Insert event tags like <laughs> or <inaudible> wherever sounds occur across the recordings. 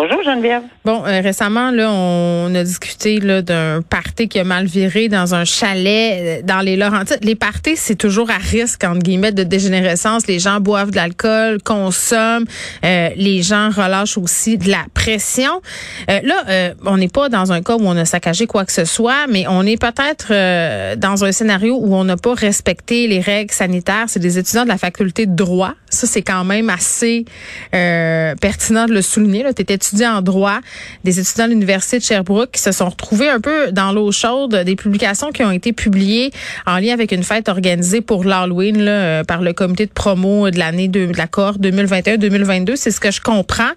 Bonjour, Geneviève. Bon, euh, récemment, là, on a discuté d'un party qui a mal viré dans un chalet euh, dans les Laurentides. Les parties, c'est toujours à risque, entre guillemets, de dégénérescence. Les gens boivent de l'alcool, consomment. euh, les gens relâchent aussi de la pression. Euh, là, euh, on n'est pas dans un cas où on a saccagé quoi que ce soit, mais on est peut-être euh, dans un scénario où on n'a pas respecté les règles sanitaires. C'est des étudiants de la faculté de droit. Ça, c'est quand même assez pertinent de le souligner. Tu étais étudiant en droit, des étudiants de l'Université de Sherbrooke qui se sont retrouvés un peu dans l'eau chaude, des publications qui ont été publiées en lien avec une fête organisée pour l'Halloween euh, par le comité de promo de l'année de, de la cohorte 2021-2022. C'est ce que je comprends.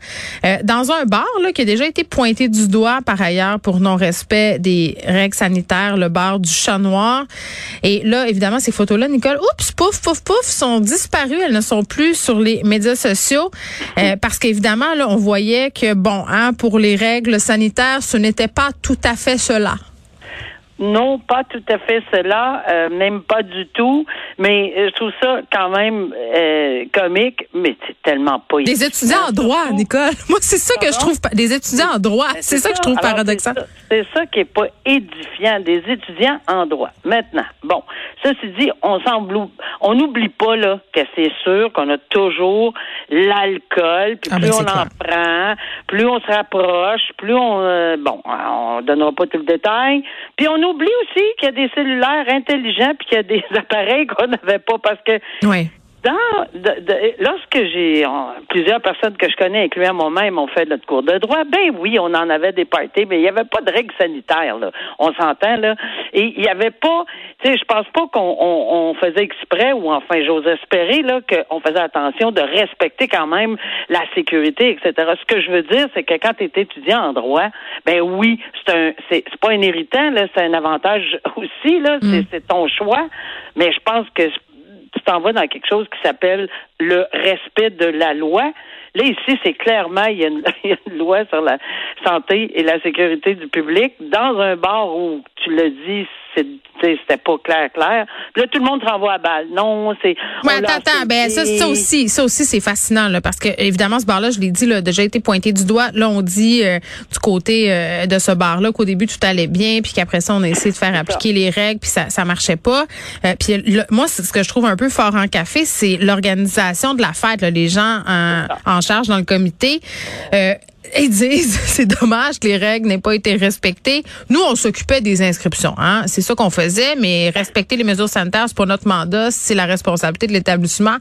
Euh, dans un bar qui a déjà été pointé du doigt par ailleurs pour non-respect des règles sanitaires, le bar du Chat Noir. Et là, évidemment, ces photos-là, Nicole, oups, pouf, pouf, pouf, sont disparues. Elles ne sont plus sur les médias sociaux euh, parce qu'évidemment, on voyait que, bon, hein, pour les règles sanitaires, ce n'était pas tout à fait cela. Non, pas tout à fait cela, euh, même pas du tout. Mais euh, je trouve ça quand même euh, comique, mais c'est tellement pas Des étudiants en droit, Nicole. Moi, c'est ça que je trouve, des étudiants en droit. C'est ça que je trouve Alors, paradoxal. c'est ça- qui est pas édifiant des étudiants en droit. Maintenant, bon, ceci dit, on semble, on n'oublie pas là que c'est sûr qu'on a toujours l'alcool, puis Ah, plus ben, on en prend, plus on se rapproche, plus on, euh, bon, on donnera pas tout le détail, puis on oublie aussi qu'il y a des cellulaires intelligents, puis qu'il y a des <laughs> appareils qu'on n'avait pas parce que. Dans, de- de- lorsque j'ai en- plusieurs personnes que je connais, incluant moi-même, ont fait notre cours de droit, ben oui, on en avait des parties, mais il n'y avait pas de règles sanitaires, là. On s'entend, là. Et il n'y avait pas, tu sais, je pense pas qu'on on, on faisait exprès, ou enfin, j'ose espérer, là, qu'on faisait attention de respecter quand même la sécurité, etc. Ce que je veux dire, c'est que quand tu es étudiant en droit, ben oui, c'est un, c'est c'est pas un héritant, là, c'est un avantage aussi, là. C'est- C'est ton choix. Mais je pense que tu t'en vas dans quelque chose qui s'appelle le respect de la loi. Là, ici, c'est clairement, il y, a une, <laughs> il y a une loi sur la santé et la sécurité du public. Dans un bar où, tu tu sais, c'était pas clair, clair. Là, tout le monde renvoie à balle. Non, c'est... Ouais, attends, attends, ben ça, ça aussi, ça aussi c'est fascinant là, parce que évidemment ce bar-là, je l'ai dit, là, a déjà été pointé du doigt. Là, on dit euh, du côté euh, de ce bar-là qu'au début tout allait bien, puis qu'après ça, on a essayé de faire appliquer les règles, puis ça, ça marchait pas. Euh, puis le- moi, ce que je trouve un peu fort en café, c'est l'organisation de la fête. là, les gens en, en charge dans le comité. Ils disent <laughs> c'est dommage que les règles n'aient pas été respectées. Nous, on s'occupait des inscriptions, hein. C'est ça qu'on faisait, mais respecter les mesures sanitaires, c'est pas notre mandat, c'est la responsabilité de l'établissement.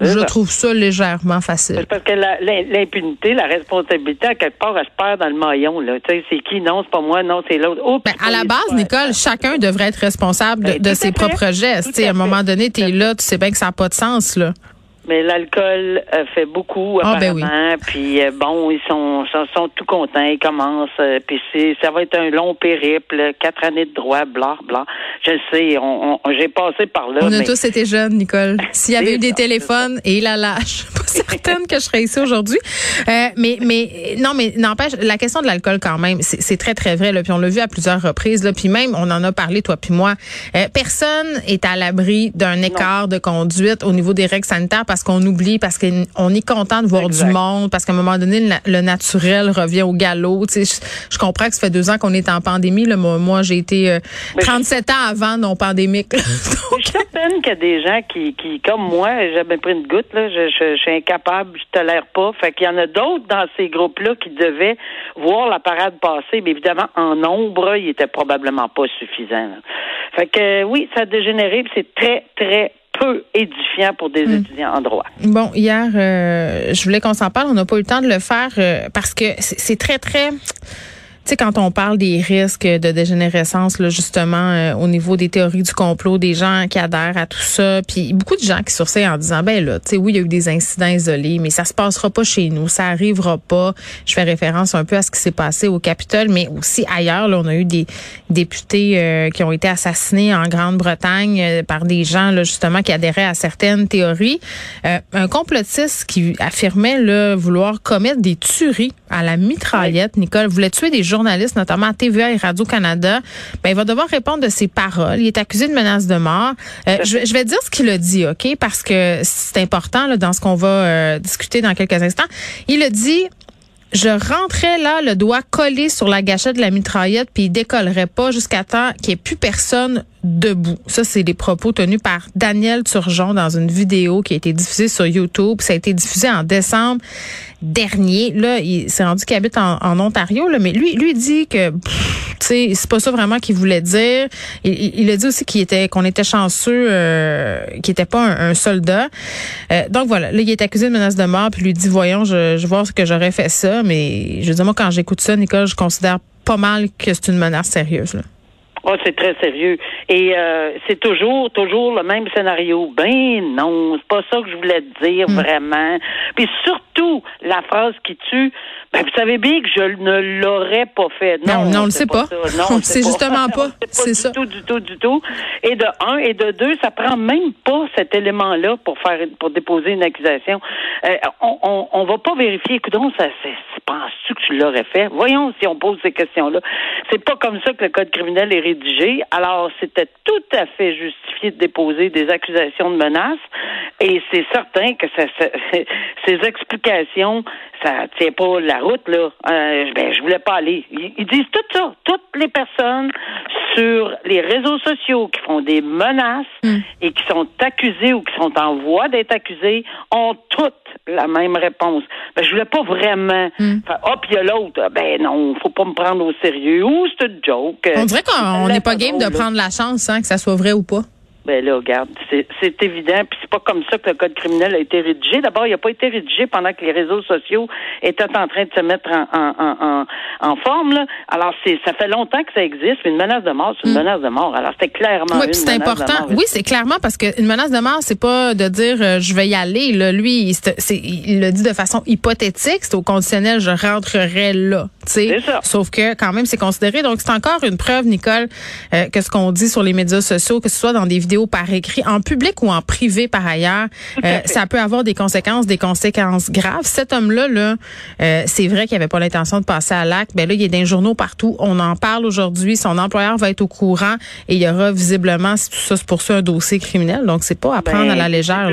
Je trouve ça légèrement facile. Parce que l'impunité, la responsabilité, à quelque part, elle se perd dans le maillon. Là. Tu sais, c'est qui? Non, c'est pas moi. Non, c'est l'autre. Oups, Ben, à la base, Nicole, chacun devrait être responsable de, Ben, de ses à propres gestes. Sais, à un à moment donné, tu es là, tu sais bien que ça n'a pas de sens. là. Mais l'alcool euh, fait beaucoup, Ah, ben apparemment. Puis euh, bon, ils sont, sont, sont tout contents. Ils commencent. euh, puis c'est- ça va être un long périple. Quatre années de droit, bla, bla. Je le sais. On, on- J'ai passé par là. On a tous été jeunes, Nicole. <laughs> S'il y avait eu des ça, téléphones, et suis pas <laughs> certaine que je serais ici aujourd'hui. Euh, mais, mais non, mais n'empêche, la question de l'alcool quand même, c'est très très vrai. Là, puis on l'a vu à plusieurs reprises. Là, puis même, on en a parlé toi puis moi. Euh, personne est à l'abri d'un écart de conduite au niveau des règles sanitaires parce qu'on oublie, parce qu'on est content de voir Exact. du monde, parce qu'à un moment donné, le, le naturel revient au galop. Tu sais, je, je comprends que ça fait deux ans qu'on est en pandémie. Là. Moi, moi, j'ai été euh, Mais je- 37 ans avant non pandémique. là. Je suis certaine qu'il y a des gens qui, qui comme moi, j'ai jamais pris une goutte, là. Je, je- je suis incapable, je tolère pas. Fait qu'il y en a d'autres dans ces groupes-là qui devaient voir la parade passer, mais évidemment, en nombre, il était probablement pas suffisant. Fait que oui, ça a dégénéré, c'est très, très peu édifiant pour des hmm. étudiants en droit. Bon, hier, euh, je voulais qu'on s'en parle. On n'a pas eu le temps de le faire euh, parce que c'est très, très tu sais, quand on parle des risques de dégénérescence, là, justement, euh, au niveau des théories du complot, des gens qui adhèrent à tout ça, puis beaucoup de gens qui surseillent en disant, ben là, tu sais, oui, il y a eu des incidents isolés, mais ça se passera pas chez nous, ça arrivera pas. Je fais référence un peu à ce qui s'est passé au Capitole, mais aussi ailleurs, là, on a eu des députés euh, qui ont été assassinés en Grande-Bretagne euh, par des gens, là, justement, qui adhéraient à certaines théories. un complotiste qui affirmait là, vouloir commettre des tueries à la mitraillette, Nicole, voulait tuer des journaliste, notamment à TVA et Radio-Canada, ben, il va devoir répondre de ses paroles. Il est accusé de menace de mort. Euh, je, vais dire ce qu'il a dit, OK? Parce que c'est important là, dans ce qu'on va euh, discuter dans quelques instants. Il a dit je rentrais là, le doigt collé sur la gâchette de la mitraillette, puis il décollerait pas jusqu'à temps qu'il n'y ait plus personne debout. Ça, c'est des propos tenus par Daniel Turgeon dans une vidéo qui a été diffusée sur YouTube. Ça a été diffusé en décembre dernier. Là, il s'est rendu qu'il habite en, Ontario, là, mais lui, lui dit que c'est pas ça vraiment qu'il voulait dire. Il, a dit aussi qu'il était qu'on était chanceux, euh, qu'il était pas un, soldat. Euh, donc voilà, là, il est accusé de menace de mort, puis lui dit voyons, je, je vois ce que j'aurais fait ça, mais je veux dire moi quand j'écoute ça, Nicole, je considère pas mal que c'est une menace sérieuse. Oh, c'est très sérieux. Et euh, c'est toujours, toujours le même scénario. Ben non, c'est pas ça que je voulais dire hmm. vraiment. Puis surtout, la phrase qui tue, ben, vous savez bien que je ne l'aurais pas fait. Non, non, on le sait pas. Non, <laughs> c'est justement pas. <laughs> C'est ça. Du tout, du tout, du tout. Et de un et de deux, ça prend même pas cet élément-là pour faire, pour déposer une accusation. Euh, on, on, on, va pas vérifier. Écoute, ça, penses-tu que tu l'aurais fait? Voyons si on pose ces questions-là. C'est pas comme ça que le code criminel est rédigé. Alors, c'était tout à fait justifié de déposer des accusations de menaces. Et c'est certain que ça, <laughs> ces explications, ça tient pas la route, là. Euh, ben, je voulais pas aller. Ils, disent tout ça. Toutes les personnes sur les réseaux sociaux qui font des menaces hmm. et qui sont accusées ou qui sont en voie d'être accusées ont toutes la même réponse. Ben, je voulais pas vraiment. Mm. Hop, il y a l'autre. Ben non, faut pas me prendre au sérieux. Ou c'est une joke. On dirait qu'on n'est pas game de prendre la chance, hein, que ça soit vrai ou pas. Ben là, regarde, c'est évident, puis c'est pas comme ça que le code criminel a été rédigé. D'abord, il n'a pas été rédigé pendant que les réseaux sociaux étaient en train de se mettre en, en, en, en forme. Là. Alors, c'est ça fait longtemps que ça existe, mais une menace de mort, c'est une mm. menace de mort. Alors, c'était clairement oui, c'est important. Oui, c'est clairement parce qu'une menace de mort, c'est pas de dire euh, je vais y aller. Là. Lui, il, il le dit de façon hypothétique, c'est au conditionnel, je rentrerai là. C'est ça. Sauf que quand même, c'est considéré. Donc, c'est encore une preuve, Nicole, euh, que ce qu'on dit sur les médias sociaux, que ce soit dans des vidéos par écrit, en public ou en privé par ailleurs, euh, ça peut avoir des conséquences, des conséquences graves. Cet homme-là, là, euh, c'est vrai qu'il avait pas l'intention de passer à l'acte. Ben là, il y a des journaux partout. On en parle aujourd'hui. Son employeur va être au courant et il y aura visiblement, si tout ça se poursuit, un dossier criminel. Donc, c'est pas à prendre à la ben, légère.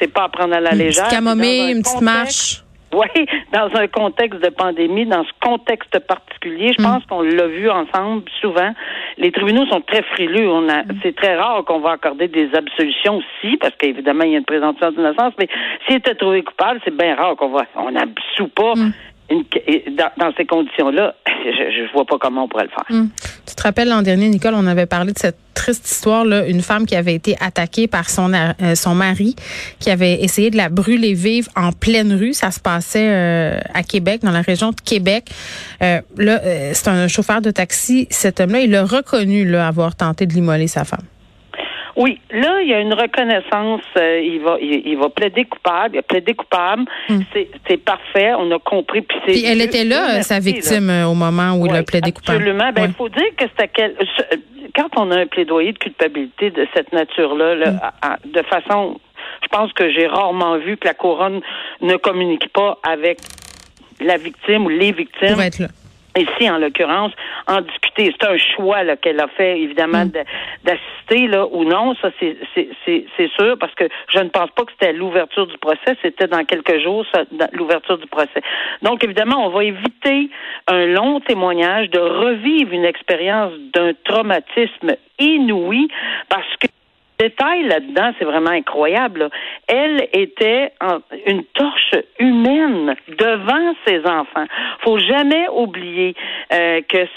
C'est pas à prendre à la légère. Une petite camomille, une petite marche. <laughs> Oui, dans un contexte de pandémie, dans ce contexte particulier, je mm. pense qu'on l'a vu ensemble souvent. Les tribunaux sont très frileux. On a, mm. c'est très rare qu'on va accorder des absolutions si, parce qu'évidemment il y a une présomption d'innocence, mais s'il était trouvé coupable, c'est bien rare qu'on va, on n'absout pas. Dans, ces conditions-là, <laughs> je ne vois pas comment on pourrait le faire. Hum. Tu te rappelles l'an dernier, Nicole, on avait parlé de cette triste histoire là, une femme qui avait été attaquée par son euh, son mari, qui avait essayé de la brûler vive en pleine rue. Ça se passait euh, à Québec, dans la région de Québec. Euh, là, c'est un chauffeur de taxi. Cet homme-là, il a reconnu là, avoir tenté de l'immoler sa femme. Oui, là, il y a une reconnaissance. Euh, il va, il, va plaider coupable. Il a plaidé coupable. Hmm. C'est parfait. On a compris. Puis, elle était là, sa victime, euh, au moment où il a plaidé coupable. Absolument. Ben, il faut dire que c'était quel... quand on a un plaidoyer de culpabilité de cette nature-là, là, hmm. de façon, je pense que j'ai rarement vu que la couronne ne communique pas avec la victime ou les victimes. Pour être là ici en l'occurrence, en discuter. C'est un choix qu'elle a fait, évidemment, mm. d'assister là ou non. Ça, c'est sûr, parce que je ne pense pas que c'était l'ouverture du procès. C'était dans quelques jours, l'ouverture du procès. Donc, évidemment, on va éviter un long témoignage, de revivre une expérience d'un traumatisme inouï, parce que détail là-dedans, c'est vraiment incroyable. là. Elle était en- une torche humaine devant ses enfants. Faut jamais oublier euh, que c'est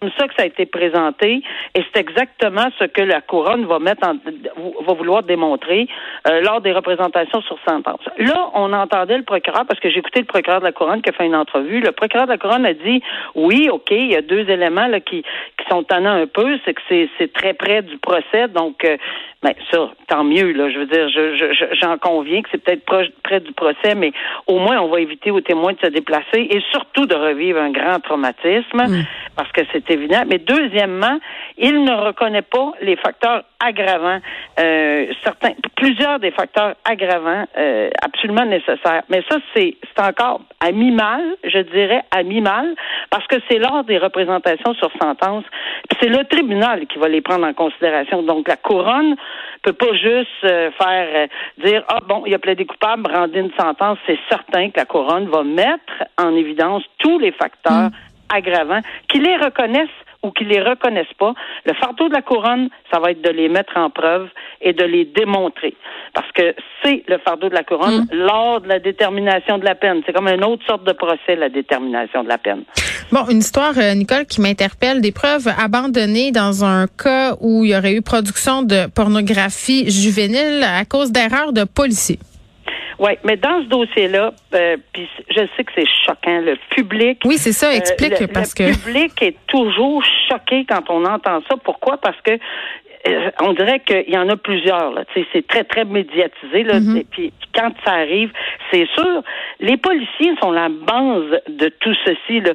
comme ça que ça a été présenté et c'est exactement ce que la couronne va mettre en, va vouloir démontrer euh, lors des représentations sur sentence. Là, on entendait le procureur parce que j'ai écouté le procureur de la couronne qui a fait une entrevue. Le procureur de la couronne a dit oui, ok, il y a deux éléments là qui qui sont tannants un peu, c'est que c'est très près du procès, donc euh, ben ça, tant mieux là. Je veux dire, je je- je- j'en conviens que c'est peut-être près du procès, mais au moins on va éviter aux témoins de se déplacer et surtout de revivre un grand traumatisme parce que c'est évident. Mais deuxièmement, il ne reconnaît pas les facteurs aggravants, euh, certains, plusieurs des facteurs aggravants euh, absolument nécessaires. Mais ça, c'est c'est encore à mi-mal, je dirais à mi-mal, parce que c'est lors des représentations sur sentence, c'est le tribunal qui va les prendre en considération. Donc la couronne peut pas juste euh, faire euh, dire ah bon, il a plaidé coupable, rendez une sentence. C'est certain que la couronne va mettre en évidence tous les facteurs aggravants, qu'ils les reconnaissent ou qu'ils les reconnaissent pas. Le fardeau de la couronne, ça va être de les mettre en preuve et de les démontrer. Parce que c'est le fardeau de la couronne lors de la détermination de la peine. C'est comme une autre sorte de procès, la détermination de la peine. Bon, une histoire, euh, Nicole, qui m'interpelle. Des preuves abandonnées dans un cas où il y aurait eu production de pornographie juvénile à cause d'erreurs de policiers. Oui, mais dans ce dossier-là, euh, puis je sais que c'est choquant, le public. Oui, c'est ça. Explique Euh, le, parce le que. public est toujours choqué quand on entend ça. Pourquoi? Parce que euh, on dirait qu'il y en a plusieurs. Là. C'est très, très médiatisé. Là. Mm-hmm. Et puis quand ça arrive, c'est sûr, les policiers sont la base de tout ceci. Là.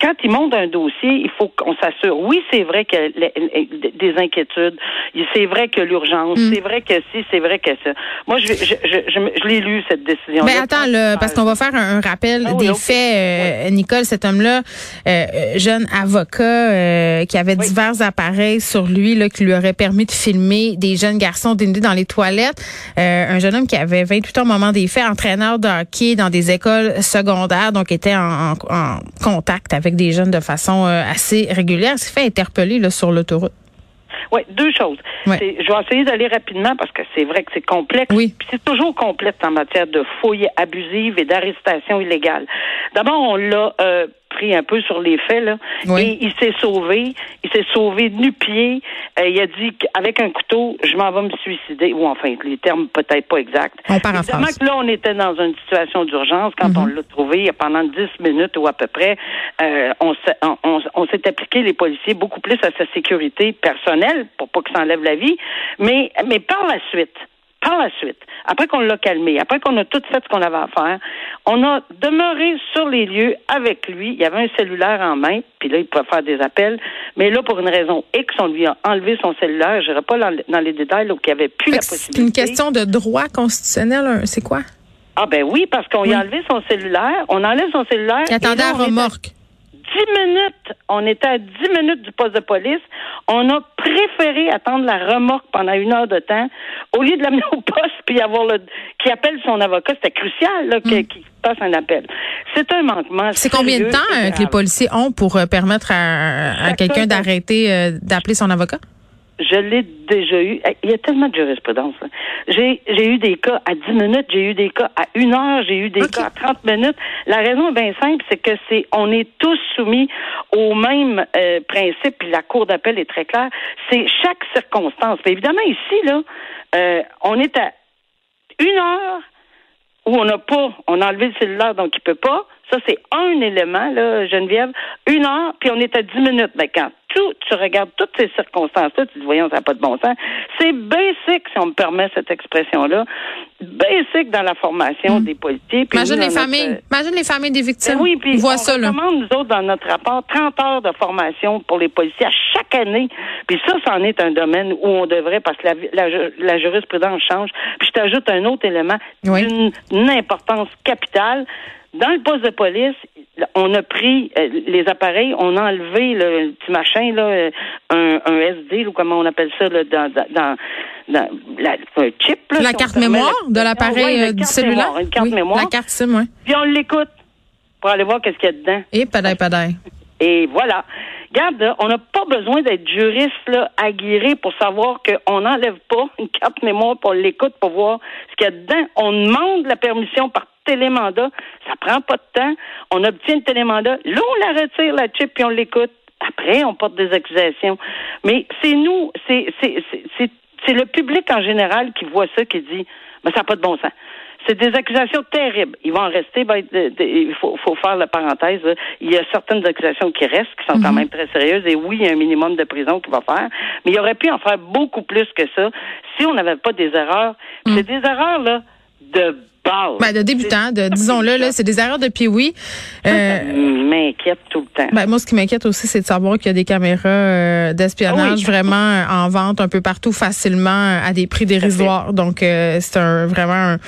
Quand ils montent un dossier, il faut qu'on s'assure. Oui, c'est vrai a les- des inquiétudes. C'est vrai que l'urgence. Mm. C'est vrai que si, c'est vrai que ça. Moi, je, je, je, je, l'ai lu, cette décision. Ben attends, là, parce qu'on va faire un, un rappel Ah oui, des faits. Euh, Nicole, cet homme-là, euh, euh, jeune avocat euh, qui avait Oui. divers appareils sur lui là, qui lui auraient permis de filmer des jeunes garçons dénudés dans les toilettes. Euh, un jeune homme qui avait 28 ans au moment des faits, entraîneur de hockey dans des écoles secondaires, donc était en, en- en contact avec des jeunes de façon euh, assez régulière. s'est fait interpeller là, sur l'autoroute. Oui, deux choses. Ouais. Je vais essayer d'aller rapidement parce que c'est vrai que c'est complexe. Oui. Puis c'est toujours complexe en matière de fouilles abusives et d'arrestations illégales. D'abord, on l'a euh, pris un peu sur les faits, là. Oui. Et il s'est sauvé. Il s'est sauvé nu-pied. Euh, il a dit qu'avec un couteau, je m'en vais me suicider. Ou enfin, les termes peut-être pas exacts. On paraphrase. Évidemment que là, on était dans une situation d'urgence quand on l'a trouvé. Pendant 10 minutes ou à peu près, euh, on s'est on, on- on s'est appliqué, les policiers, beaucoup plus à sa sécurité personnelle pour pas que ça enlève la vie. Mais, mais par la suite, par la suite, après qu'on l'a calmé, après qu'on a tout fait ce qu'on avait à faire, on a demeuré sur les lieux avec lui. Il y avait un cellulaire en main, puis là, il pouvait faire des appels. Mais là, pour une raison X, on lui a enlevé son cellulaire. Je n'irai pas dans, les détails, là, où il n'y avait plus la que C'est possibilité. une question de droit constitutionnel. C'est quoi? Ah ben oui, parce qu'on lui a enlevé son cellulaire. On enlève son cellulaire. Qui attendait à remorque. 10 minutes. On était à 10 minutes du poste de police. On a préféré attendre la remorque pendant une heure de temps au lieu de l'amener au poste puis avoir le qui appelle son avocat. C'était crucial là, que- qu'il fasse un appel. C'est un manquement. C'est combien de temps euh, que les policiers ont pour euh, permettre à, quelqu'un d'arrêter euh, d'appeler son avocat? Je l'ai déjà eu. Il y a tellement de jurisprudence. J'ai, j'ai eu des cas à 10 minutes, j'ai eu des cas à une heure, j'ai eu des cas à 30 minutes. La raison est bien simple, c'est que c'est, on est tous soumis au même euh, principe, puis la Cour d'appel est très claire. C'est chaque circonstance. Évidemment, ici, là, euh, on est à une heure où on n'a pas, on a enlevé le cellulaire, donc il peut pas. Ça, c'est un élément, là, Geneviève. Une heure, puis on est à dix minutes. Mais quand tout, tu regardes toutes ces circonstances-là, tu te dis, voyons, ça n'a pas de bon sens. C'est basic, si on me permet cette expression-là. Basic dans la formation des policiers. Puis Imagine nous, les notre- familles. Imagine les familles des victimes. ben oui, puis On ça, là. nous autres, dans notre rapport, 30 heures de formation pour les policiers à chaque année. Puis ça, c'en est un domaine où on devrait, parce que la, la, la jurisprudence change. Puis je t'ajoute un autre élément Oui. d'une importance capitale. Dans le poste de police, on a pris euh, les appareils, on a enlevé le, petit machin, là, euh, un, un SD, ou comment on appelle ça, là, dans, dans, dans, la, un chip. Là, La si carte mémoire la- de l'appareil ouais, euh, du carte cellulaire? mémoire, une carte Oui, mémoire. La carte SIM, oui. Puis on l'écoute pour aller voir qu'est-ce qu'il y a dedans. Et padaille, padaille. Et voilà. Regarde, on n'a pas besoin d'être juriste là, aguerré pour savoir qu'on n'enlève pas une carte mémoire pour l'écoute pour voir ce qu'il y a dedans. On demande la permission par télémandat. Ça prend pas de temps. On obtient le télémandat. Là, on la retire, la chip, puis on l'écoute. Après, on porte des accusations. Mais c'est nous, c'est, c'est, c'est, c'est le public en général qui voit ça, qui dit, mais ça n'a pas de bon sens. C'est des accusations terribles. Ils vont en rester. Ben, il faut, faut, faire la parenthèse. Il y a certaines accusations qui restent, qui sont quand mhm. même très sérieuses. Et oui, il y a un minimum de prison qu'il va faire. Mais il aurait pu en faire beaucoup plus que ça si on n'avait pas des erreurs. Mhm. C'est des erreurs là de ben, de débutant, de, disons-le, là, c'est des erreurs de puis oui. Euh, m'inquiète tout le temps. Ben, moi, ce qui m'inquiète aussi, c'est de savoir qu'il y a des caméras euh, d'espionnage vraiment en vente un peu partout facilement à des prix dérisoires. Donc, euh, c'est un, vraiment un,